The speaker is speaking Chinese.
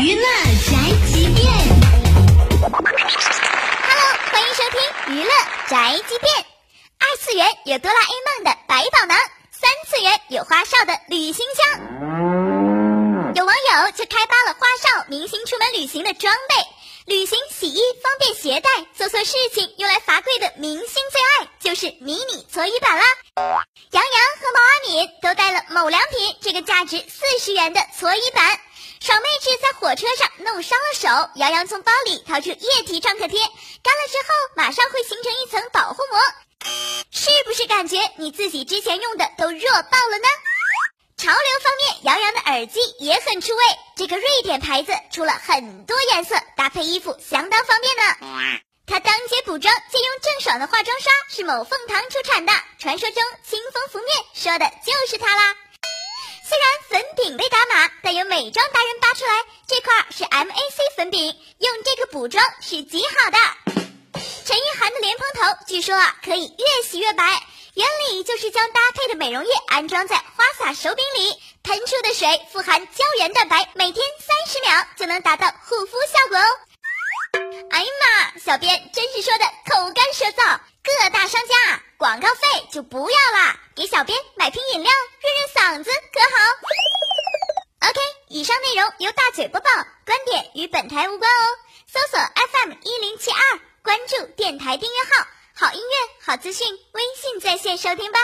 娱乐宅急便，Hello，欢迎收听娱乐宅急便。二次元有哆啦 A 梦的百宝囊，三次元有花少的旅行箱。有网友就开发了花少明星出门旅行的装备，旅行洗衣方便携带，做错事情用来罚跪的明星最爱就是迷你搓衣板啦。杨洋和毛阿敏都带了某良品这个价值四十元的搓衣板。爽妹纸在火车上弄伤了手，杨洋从包里掏出液体创可贴，干了之后马上会形成一层保护膜，是不是感觉你自己之前用的都弱爆了呢？潮流方面，杨洋的耳机也很出位，这个瑞典牌子出了很多颜色，搭配衣服相当方便呢。他当街补妆，借用郑爽的化妆刷，是某凤堂出产的，传说中清风拂面说的就是它啦。粉饼被打码，但有美妆达人扒出来，这块是 MAC 粉饼，用这个补妆是极好的。陈意涵的莲蓬头据说啊可以越洗越白，原理就是将搭配的美容液安装在花洒手柄里，喷出的水富含胶原蛋白，每天三十秒就能达到护肤效果哦。哎呀妈，小编真是说的口干舌燥，各大商家广告费就不要啦，给小编买瓶饮料润润嗓子可好？OK，以上内容由大嘴播报，观点与本台无关哦。搜索 FM 一零七二，关注电台订阅号，好音乐好资讯，微信在线收听吧。